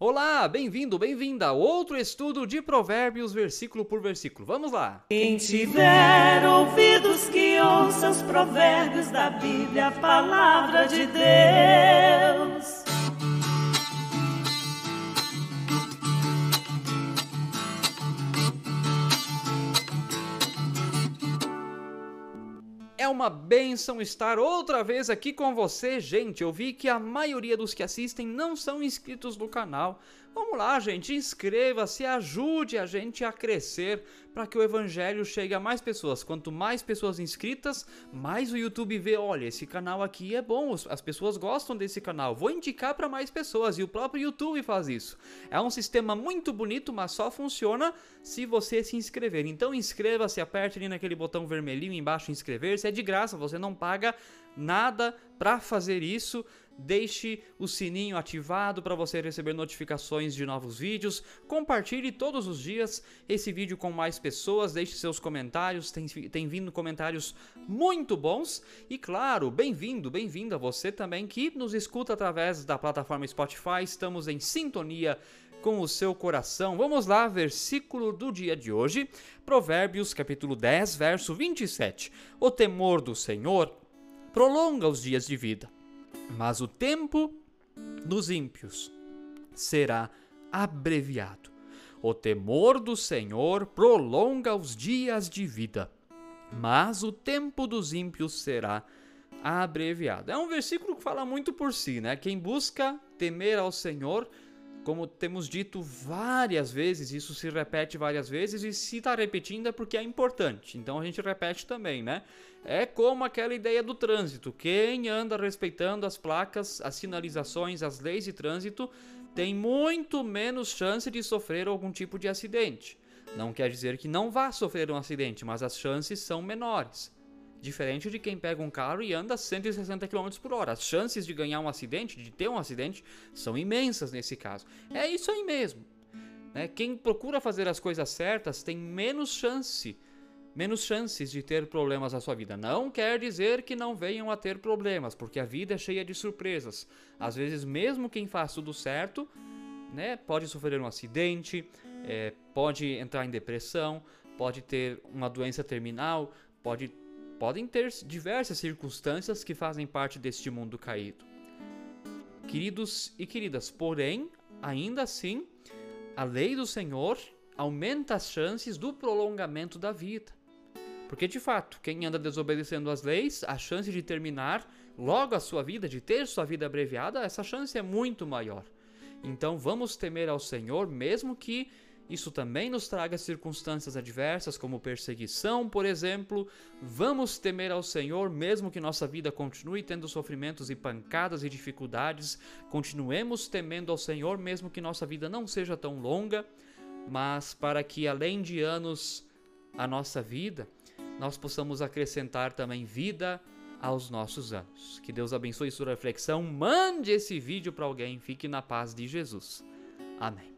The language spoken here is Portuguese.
Olá, bem-vindo, bem-vinda a outro estudo de Provérbios, versículo por versículo. Vamos lá! Quem tiver ouvidos que ouça os provérbios da Bíblia, a palavra de Deus. É uma benção estar outra vez aqui com você, gente. Eu vi que a maioria dos que assistem não são inscritos no canal. Vamos lá, gente, inscreva-se, ajude a gente a crescer para que o evangelho chegue a mais pessoas. Quanto mais pessoas inscritas, mais o YouTube vê, olha, esse canal aqui é bom, as pessoas gostam desse canal. Vou indicar para mais pessoas e o próprio YouTube faz isso. É um sistema muito bonito, mas só funciona se você se inscrever. Então inscreva-se, aperte ali naquele botão vermelhinho embaixo inscrever-se, é de graça, você não paga nada para fazer isso. Deixe o sininho ativado para você receber notificações de novos vídeos. Compartilhe todos os dias esse vídeo com mais pessoas. Deixe seus comentários. Tem, tem vindo comentários muito bons. E claro, bem-vindo, bem-vinda você também que nos escuta através da plataforma Spotify. Estamos em sintonia com o seu coração. Vamos lá, versículo do dia de hoje, Provérbios capítulo 10, verso 27. O temor do Senhor prolonga os dias de vida mas o tempo dos ímpios será abreviado. O temor do Senhor prolonga os dias de vida, mas o tempo dos ímpios será abreviado. É um versículo que fala muito por si, né? Quem busca temer ao Senhor como temos dito várias vezes, isso se repete várias vezes e se está repetindo é porque é importante. Então a gente repete também, né? É como aquela ideia do trânsito. Quem anda respeitando as placas, as sinalizações, as leis de trânsito tem muito menos chance de sofrer algum tipo de acidente. Não quer dizer que não vá sofrer um acidente, mas as chances são menores. Diferente de quem pega um carro e anda 160 km por hora. As chances de ganhar um acidente, de ter um acidente, são imensas nesse caso. É isso aí mesmo. Né? Quem procura fazer as coisas certas tem menos chance, menos chances de ter problemas na sua vida. Não quer dizer que não venham a ter problemas, porque a vida é cheia de surpresas. Às vezes, mesmo quem faz tudo certo, né, pode sofrer um acidente, é, pode entrar em depressão, pode ter uma doença terminal, pode podem ter diversas circunstâncias que fazem parte deste mundo caído. Queridos e queridas, porém, ainda assim, a lei do Senhor aumenta as chances do prolongamento da vida. Porque de fato, quem anda desobedecendo as leis, a chance de terminar logo a sua vida, de ter sua vida abreviada, essa chance é muito maior. Então vamos temer ao Senhor, mesmo que isso também nos traga circunstâncias adversas, como perseguição, por exemplo. Vamos temer ao Senhor, mesmo que nossa vida continue tendo sofrimentos e pancadas e dificuldades. Continuemos temendo ao Senhor, mesmo que nossa vida não seja tão longa, mas para que além de anos a nossa vida, nós possamos acrescentar também vida aos nossos anos. Que Deus abençoe sua reflexão. Mande esse vídeo para alguém. Fique na paz de Jesus. Amém.